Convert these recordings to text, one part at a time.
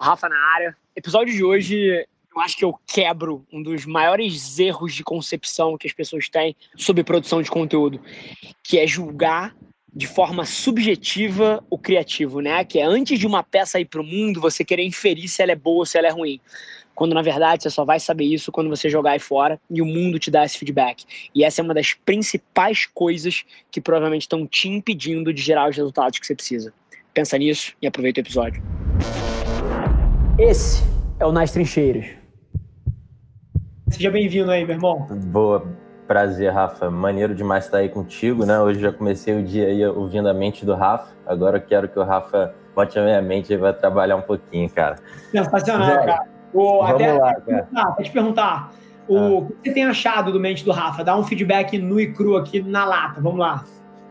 Rafa na área. Episódio de hoje, eu acho que eu quebro um dos maiores erros de concepção que as pessoas têm sobre produção de conteúdo, que é julgar de forma subjetiva o criativo, né? Que é antes de uma peça ir para o mundo, você querer inferir se ela é boa ou se ela é ruim. Quando na verdade você só vai saber isso quando você jogar aí fora e o mundo te dá esse feedback. E essa é uma das principais coisas que provavelmente estão te impedindo de gerar os resultados que você precisa. Pensa nisso e aproveita o episódio. Esse é o Nas Trincheiras. Seja bem-vindo aí, meu irmão. Boa, prazer, Rafa. Maneiro demais estar aí contigo, né? Hoje já comecei o dia aí ouvindo a mente do Rafa. Agora eu quero que o Rafa bote a minha mente e vai trabalhar um pouquinho, cara. Sensacional, Zé, cara. O, vamos até, lá, cara. Vou te perguntar, o, ah. o que você tem achado do mente do Rafa? Dá um feedback nu e cru aqui na lata, vamos lá.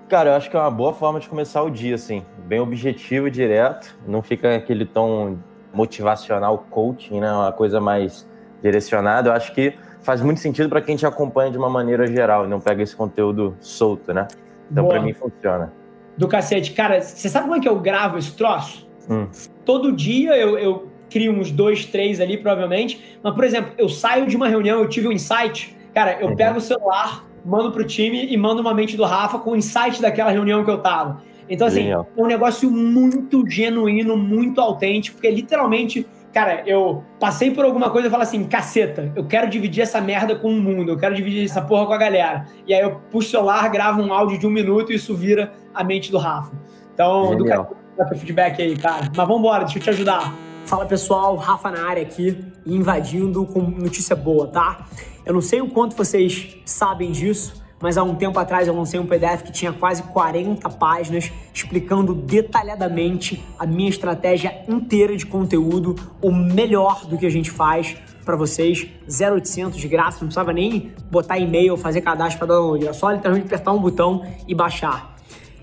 Cara, eu acho que é uma boa forma de começar o dia, assim. Bem objetivo e direto. Não fica aquele tom motivacional coaching, né? Uma coisa mais direcionada. Eu acho que faz muito sentido para quem te acompanha de uma maneira geral e não pega esse conteúdo solto, né? Então, para mim, funciona. Do cacete. Cara, você sabe como é que eu gravo esse troço? Hum. Todo dia eu, eu crio uns dois, três ali, provavelmente. Mas, por exemplo, eu saio de uma reunião, eu tive um insight. Cara, eu uhum. pego o celular, mando pro time e mando uma mente do Rafa com o insight daquela reunião que eu tava. Então, assim, Genial. é um negócio muito genuíno, muito autêntico, porque literalmente, cara, eu passei por alguma coisa e falo assim, caceta, eu quero dividir essa merda com o mundo, eu quero dividir essa porra com a galera. E aí eu puxo o celular, gravo um áudio de um minuto e isso vira a mente do Rafa. Então, Genial. do cara, feedback aí, cara. Mas vambora, deixa eu te ajudar. Fala pessoal, Rafa na área aqui, invadindo com notícia boa, tá? Eu não sei o quanto vocês sabem disso, mas há um tempo atrás eu lancei um PDF que tinha quase 40 páginas explicando detalhadamente a minha estratégia inteira de conteúdo, o melhor do que a gente faz para vocês, 0800 de graça, não precisava nem botar e-mail, fazer cadastro para download, era só literalmente apertar um botão e baixar.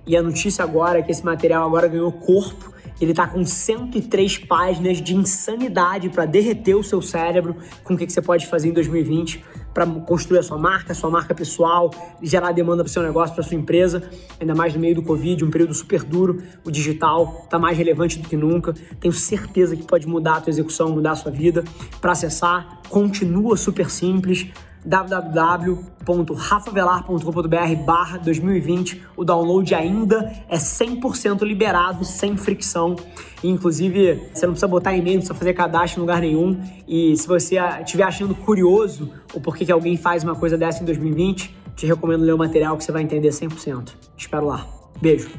E a notícia agora é que esse material agora ganhou corpo. Ele tá com 103 páginas de insanidade para derreter o seu cérebro com o que, que você pode fazer em 2020 para construir a sua marca, a sua marca pessoal, gerar demanda para o seu negócio, para sua empresa, ainda mais no meio do Covid, um período super duro, o digital está mais relevante do que nunca. Tenho certeza que pode mudar a tua execução, mudar a sua vida. Para acessar, continua super simples www.rafavelar.com.br barra 2020. O download ainda é 100% liberado, sem fricção. Inclusive, você não precisa botar e-mail, não precisa fazer cadastro em lugar nenhum. E se você estiver achando curioso o porquê que alguém faz uma coisa dessa em 2020, te recomendo ler o material que você vai entender 100%. Espero lá. Beijo.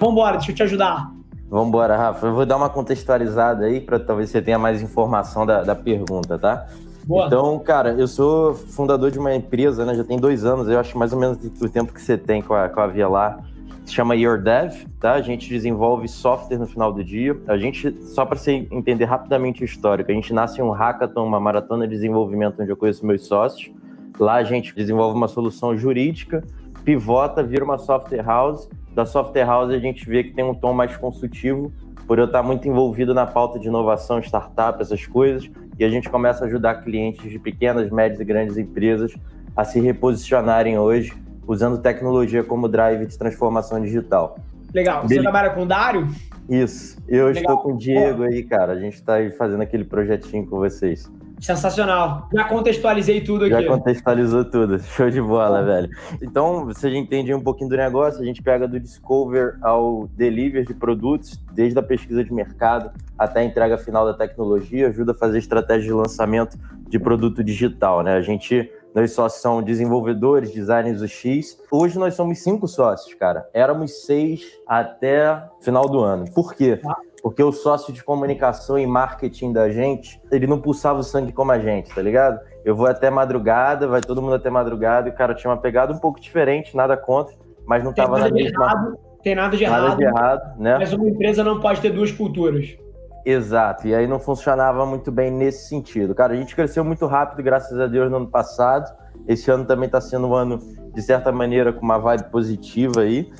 Vambora, deixa eu te ajudar. Vambora, Rafa. Eu vou dar uma contextualizada aí para talvez você tenha mais informação da, da pergunta, tá? Boa. Então, cara, eu sou fundador de uma empresa, né? Já tem dois anos, eu acho mais ou menos o tempo que você tem com a, com a Vielar. Se chama YourDev, tá? A gente desenvolve software no final do dia. A gente, só para você entender rapidamente o histórico, a gente nasce em um hackathon, uma maratona de desenvolvimento onde eu conheço meus sócios. Lá a gente desenvolve uma solução jurídica, pivota, vira uma software house. Da software house a gente vê que tem um tom mais consultivo, por eu estar muito envolvido na pauta de inovação, startup, essas coisas e a gente começa a ajudar clientes de pequenas, médias e grandes empresas a se reposicionarem hoje usando tecnologia como drive de transformação digital. Legal. Você trabalha com o Dário? Isso. Eu Legal. estou com o Diego aí, cara. A gente está fazendo aquele projetinho com vocês. Sensacional. Já contextualizei tudo aqui. Já contextualizou tudo. Show de bola, velho. Então, você já entende um pouquinho do negócio, a gente pega do discover ao delivery de produtos, desde a pesquisa de mercado até a entrega final da tecnologia, ajuda a fazer estratégia de lançamento de produto digital, né? A gente nós sócios são desenvolvedores, designers do X. Hoje nós somos cinco sócios, cara. Éramos seis até final do ano. Por quê? Porque o sócio de comunicação e marketing da gente, ele não pulsava o sangue como a gente, tá ligado? Eu vou até madrugada, vai todo mundo até madrugada, e o cara tinha uma pegada um pouco diferente, nada contra, mas não estava na mesma... Errado, tem nada de nada errado. de errado, né? Mas uma empresa não pode ter duas culturas. Exato, e aí não funcionava muito bem nesse sentido. Cara, a gente cresceu muito rápido, graças a Deus, no ano passado. Esse ano também está sendo um ano, de certa maneira, com uma vibe positiva aí.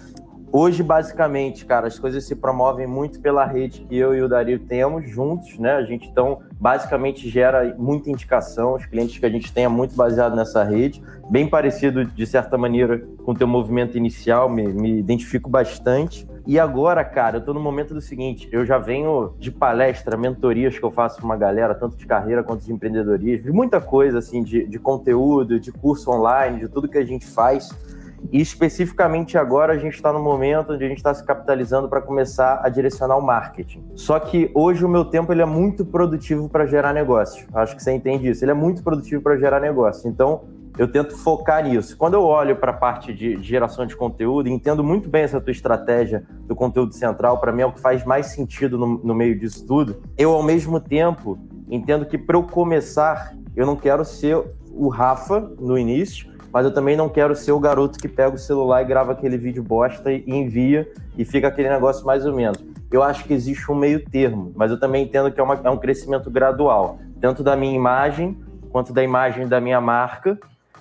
Hoje, basicamente, cara, as coisas se promovem muito pela rede que eu e o Dario temos juntos, né? A gente, então, basicamente gera muita indicação. Os clientes que a gente tem é muito baseado nessa rede. Bem parecido, de certa maneira, com o teu movimento inicial, me, me identifico bastante. E agora, cara, eu tô no momento do seguinte: eu já venho de palestra, mentorias que eu faço com uma galera, tanto de carreira quanto de empreendedorismo, de muita coisa, assim, de, de conteúdo, de curso online, de tudo que a gente faz. E especificamente agora a gente está no momento onde a gente está se capitalizando para começar a direcionar o marketing. Só que hoje o meu tempo ele é muito produtivo para gerar negócio. Acho que você entende isso. Ele é muito produtivo para gerar negócio. Então eu tento focar nisso. Quando eu olho para a parte de, geração de conteúdo, entendo muito bem essa tua estratégia do conteúdo central. Para mim é o que faz mais sentido no, no meio disso tudo. Eu ao mesmo tempo entendo que para eu começar eu não quero ser o Rafa no início mas eu também não quero ser o garoto que pega o celular e grava aquele vídeo bosta e envia e fica aquele negócio mais ou menos. Eu acho que existe um meio termo, mas eu também entendo que é, uma, é um crescimento gradual, tanto da minha imagem quanto da imagem da minha marca,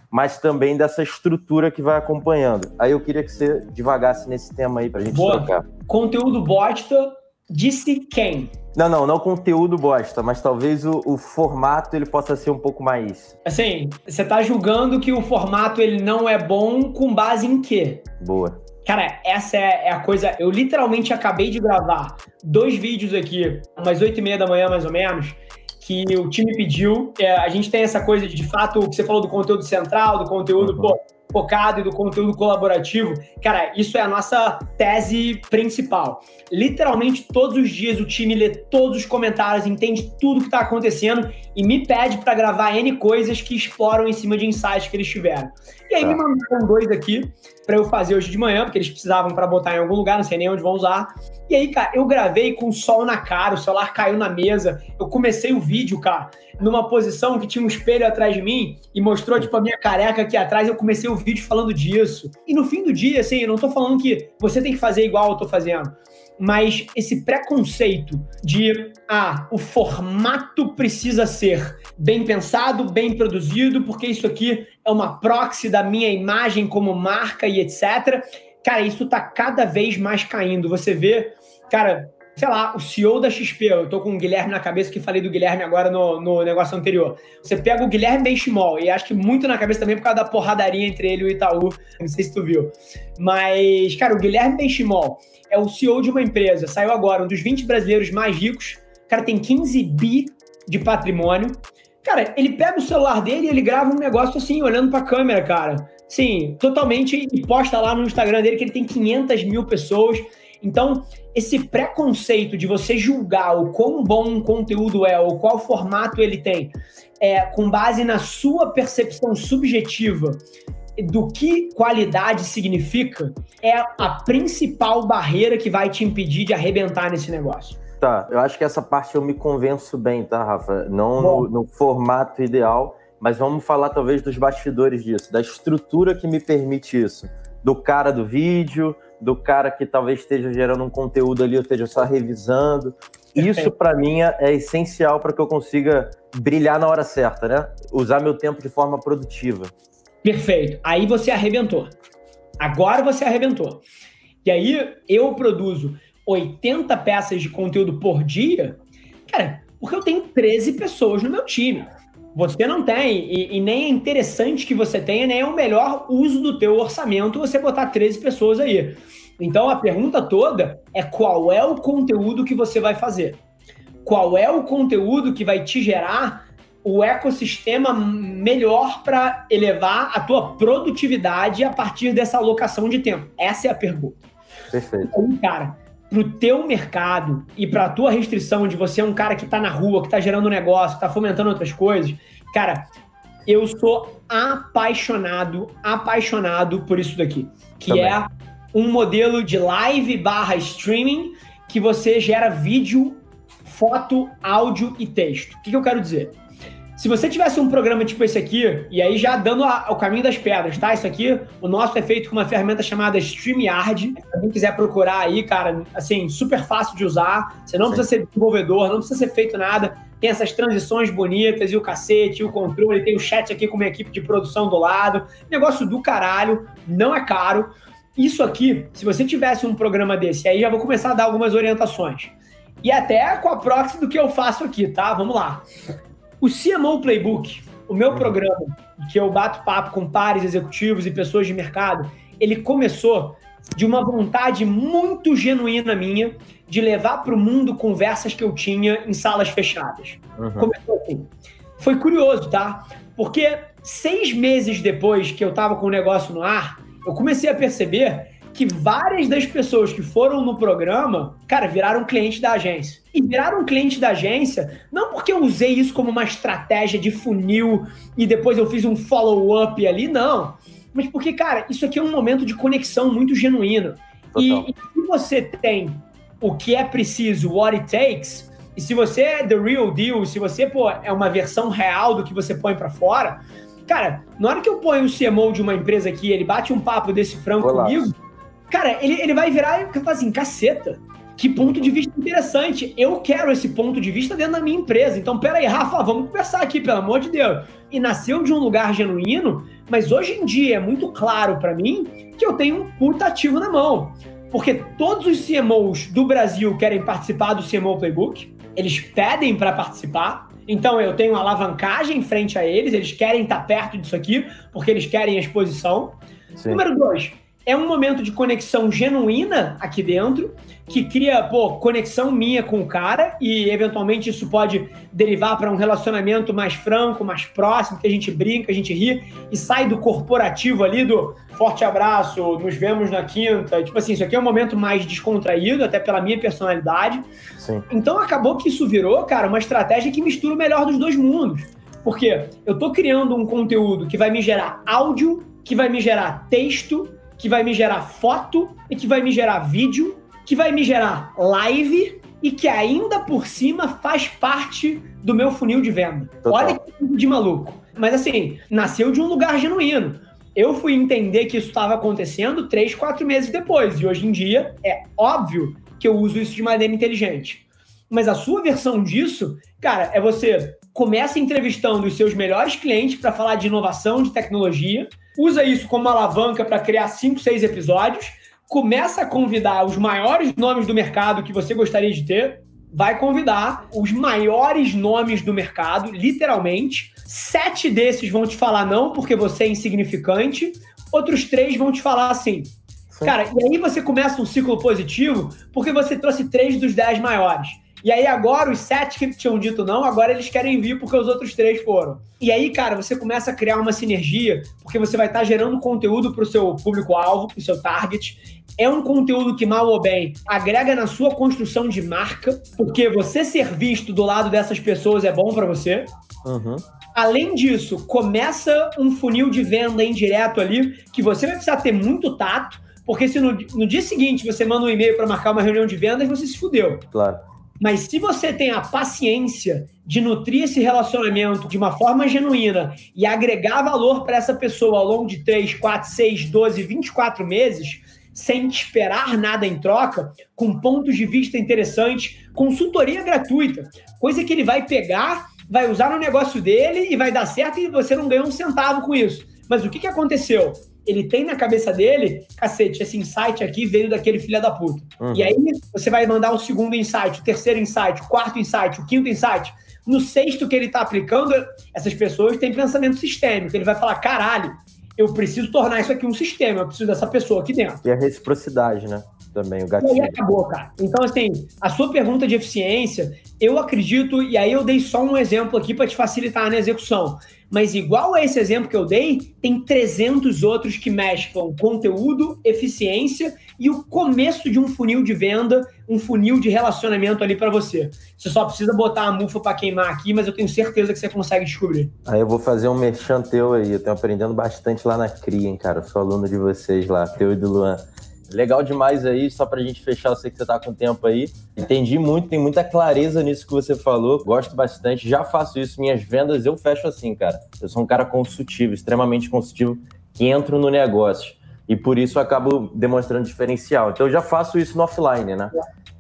mas também dessa estrutura que vai acompanhando. Aí eu queria que você devagasse nesse tema aí pra gente Boa. trocar. Conteúdo bosta, disse quem? Não, não, não conteúdo bosta, mas talvez o, o, formato ele possa ser um pouco mais. Assim, você tá julgando que o formato ele não é bom com base em quê? Boa. Cara, essa é, é a coisa. Eu literalmente acabei de gravar dois vídeos aqui, umas oito e meia da manhã, mais ou menos, que o time pediu. É, a gente tem essa coisa de, de fato, o que você falou do conteúdo central, do conteúdo, uhum. pô, focado e do conteúdo colaborativo, cara, isso é a nossa tese principal. Literalmente todos os dias o time lê todos os comentários, entende tudo que está acontecendo e me pede para gravar N coisas que exploram em cima de insights que eles tiveram. E aí tá. me mandaram dois aqui para eu fazer hoje de manhã, porque eles precisavam para botar em algum lugar, não sei nem onde vão usar. E aí, cara, eu gravei com o sol na cara, o celular caiu na mesa. Eu comecei o vídeo, cara, numa posição que tinha um espelho atrás de mim e mostrou, tipo, a minha careca aqui atrás. Eu comecei o vídeo falando disso. E no fim do dia, assim, eu não tô falando que você tem que fazer igual eu tô fazendo mas esse preconceito de ah, o formato precisa ser bem pensado, bem produzido, porque isso aqui é uma proxy da minha imagem como marca e etc. Cara, isso tá cada vez mais caindo. Você vê, cara, sei lá, o CEO da XP, eu tô com o Guilherme na cabeça, que falei do Guilherme agora no, no negócio anterior. Você pega o Guilherme Benchimol, e acho que muito na cabeça também por causa da porradaria entre ele e o Itaú, não sei se tu viu. Mas, cara, o Guilherme Benchimol é o CEO de uma empresa, saiu agora, um dos 20 brasileiros mais ricos, o cara tem 15 bi de patrimônio. Cara, ele pega o celular dele e ele grava um negócio assim, olhando pra câmera, cara. Sim, totalmente, e posta lá no Instagram dele que ele tem 500 mil pessoas. Então, esse preconceito de você julgar o quão bom um conteúdo é ou qual formato ele tem, é, com base na sua percepção subjetiva do que qualidade significa, é a principal barreira que vai te impedir de arrebentar nesse negócio. Tá, eu acho que essa parte eu me convenço bem, tá, Rafa? Não no, no formato ideal, mas vamos falar talvez dos bastidores disso, da estrutura que me permite isso. Do cara do vídeo, do cara que talvez esteja gerando um conteúdo ali, ou esteja só revisando. Isso, para mim, é essencial para que eu consiga brilhar na hora certa, né? Usar meu tempo de forma produtiva. Perfeito. Aí você arrebentou. Agora você arrebentou. E aí eu produzo 80 peças de conteúdo por dia, cara, porque eu tenho 13 pessoas no meu time. Você não tem, e, e, nem é interessante que você tenha, nem é o melhor uso do teu orçamento você botar 13 pessoas aí. Então a pergunta toda é qual é o conteúdo que você vai fazer? Qual é o conteúdo que vai te gerar o ecossistema melhor para elevar a tua produtividade a partir dessa alocação de tempo? Essa é a pergunta. Perfeito. Então, cara, para o teu mercado e para a tua restrição de você é um cara que está na rua, que está gerando um negócio, está fomentando outras coisas, cara, eu sou apaixonado, apaixonado por isso daqui, que Também. é um modelo de live barra streaming que você gera vídeo, foto, áudio e texto. O que, que eu quero dizer? Se você tivesse um programa tipo esse aqui, e aí já dando a, o caminho das pedras, tá? Isso aqui, o nosso é feito com uma ferramenta chamada StreamYard. Se alguém quiser procurar aí, cara, assim, super fácil de usar. Você não Sim. precisa ser desenvolvedor, não precisa ser feito nada. Tem essas transições bonitas e o cacete, e o controle, tem o chat aqui com uma equipe de produção do lado. Negócio do caralho, não é caro. Isso aqui, se você tivesse um programa desse, aí já vou começar a dar algumas orientações. E até com a proxy do que eu faço aqui, tá? Vamos lá. O CMO Playbook, o meu uhum. programa, que eu bato papo com pares executivos e pessoas de mercado, ele começou de uma vontade muito genuína minha de levar para o mundo conversas que eu tinha em salas fechadas. Uhum. Começou assim. Foi curioso, tá? Porque seis meses depois que eu estava com o negócio no ar, eu comecei a perceber que várias das pessoas que foram no programa, cara, viraram cliente da agência. E viraram cliente da agência não porque eu usei isso como uma estratégia de funil e depois eu fiz um follow-up ali, não. Mas porque, cara, isso aqui é um momento de conexão muito genuíno. E, e se você tem o que é preciso, what it takes, e se você é the real deal, se você pô, é uma versão real do que você põe para fora, cara, na hora que eu ponho o CMO de uma empresa aqui, ele bate um papo desse franco Olá. comigo, cara, ele, ele vai virar e falar assim, caceta, que ponto de vista interessante. Eu quero esse ponto de vista dentro da minha empresa. Então, peraí, Rafa, vamos conversar aqui, pelo amor de Deus. E nasceu de um lugar genuíno, mas hoje em dia é muito claro para mim que eu tenho um puta ativo na mão. Porque todos os CMOs do Brasil querem participar do CMO Playbook, eles pedem para participar. Então eu tenho uma alavancagem frente a eles, eles querem estar perto disso aqui, porque eles querem a exposição. Sim. Número dois, é um momento de conexão genuína aqui dentro, que cria, pô, conexão minha com o cara e eventualmente isso pode derivar para um relacionamento mais franco, mais próximo, que a gente brinca, a gente ri e sai do corporativo ali do forte abraço, nos vemos na quinta. Tipo assim, isso aqui é um momento mais descontraído, até pela minha personalidade. Sim. Então acabou que isso virou, cara, uma estratégia que mistura o melhor dos dois mundos. Porque eu tô criando um conteúdo que vai me gerar áudio, que vai me gerar texto, que vai me gerar foto e que vai me gerar vídeo, que vai me gerar live e que ainda por cima faz parte do meu funil de venda. Total. Olha que de maluco. Mas assim, nasceu de um lugar genuíno. Eu fui entender que isso estava acontecendo três, quatro meses depois. E hoje em dia é óbvio que eu uso isso de maneira inteligente. Mas a sua versão disso, cara, é você começa entrevistando os seus melhores clientes para falar de inovação, de tecnologia, usa isso como alavanca para criar cinco, seis episódios, começa a convidar os maiores nomes do mercado que você gostaria de ter, vai convidar os maiores nomes do mercado, literalmente. Sete desses vão te falar não, porque você é insignificante. Outros três vão te falar assim. Sim. Cara, e aí você começa um ciclo positivo, porque você trouxe três dos dez maiores. E aí agora os sete que tinham dito não, agora eles querem vir porque os outros três foram. E aí, cara, você começa a criar uma sinergia, porque você vai estar tá gerando conteúdo para o seu público-alvo, para o seu target. É um conteúdo que, mal ou bem, agrega na sua construção de marca, porque você ser visto do lado dessas pessoas é bom para você. Uhum. Além disso, começa um funil de venda indireto ali, que você vai precisar ter muito tato, porque se no, no dia seguinte você manda um e-mail para marcar uma reunião de vendas, você se fudeu. Claro. Mas se você tem a paciência de nutrir esse relacionamento de uma forma genuína e agregar valor para essa pessoa ao longo de 3, 4, 6, 12, 24 meses, sem esperar nada em troca, com pontos de vista interessantes, consultoria gratuita, coisa que ele vai pegar, vai usar no negócio dele e vai dar certo e você não ganha um centavo com isso. Mas o que, que aconteceu? Ele tem na cabeça dele, cacete, esse insight aqui veio daquele filho da puta. Uhum. E aí você vai mandar o segundo insight, o terceiro insight, o quarto insight, o quinto insight. No sexto que ele está aplicando, essas pessoas têm pensamento sistêmico. Ele vai falar: caralho, eu preciso tornar isso aqui um sistema, eu preciso dessa pessoa aqui dentro. E a reciprocidade, né? Também, o gatilho. E aí acabou, cara. Então, assim, a sua pergunta de eficiência, eu acredito, e aí eu dei só um exemplo aqui para te facilitar na execução. Mas igual a esse exemplo que eu dei, tem 300 outros que mesclam conteúdo, eficiência e o começo de um funil de venda, um funil de relacionamento ali para você. Você só precisa botar a mufa para queimar aqui, mas eu tenho certeza que você consegue descobrir. Aí eu vou fazer um merchan teu aí. Eu tenho aprendendo bastante lá na CRI, hein, cara. Eu sou aluno de vocês lá, teu e do Luan. Legal demais aí, só pra gente fechar, eu sei que você tá com tempo aí. Entendi muito, tem muita clareza nisso que você falou, gosto bastante, já faço isso, minhas vendas eu fecho assim, cara. Eu sou um cara consultivo, extremamente consultivo, que entro no negócio. E por isso eu acabo demonstrando diferencial. Então eu já faço isso no offline, né?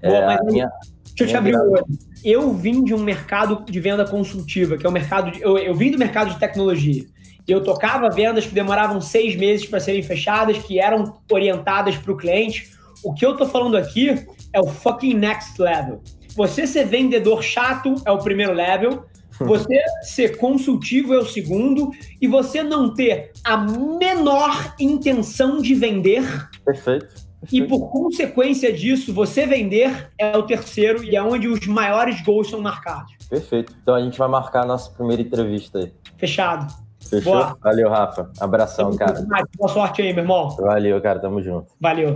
é, mas minha, deixa eu te abrir o olho. Eu vim de um mercado de venda consultiva, que é o mercado de, eu, eu vim do mercado de tecnologia. Eu tocava vendas que demoravam seis meses para serem fechadas, que eram orientadas para o cliente. O que eu estou falando aqui é o fucking next level. Você ser vendedor chato é o primeiro level. Você ser consultivo é o segundo. E você não ter a menor intenção de vender. Perfeito. E por consequência disso, você vender é o terceiro e é onde os maiores gols são marcados. Perfeito. Então a gente vai marcar a nossa primeira entrevista aí. Fechado. Fechou? Boa. Valeu, Rafa. Abração, cara. Boa sorte aí, meu irmão. Valeu, cara. Tamo junto. Valeu.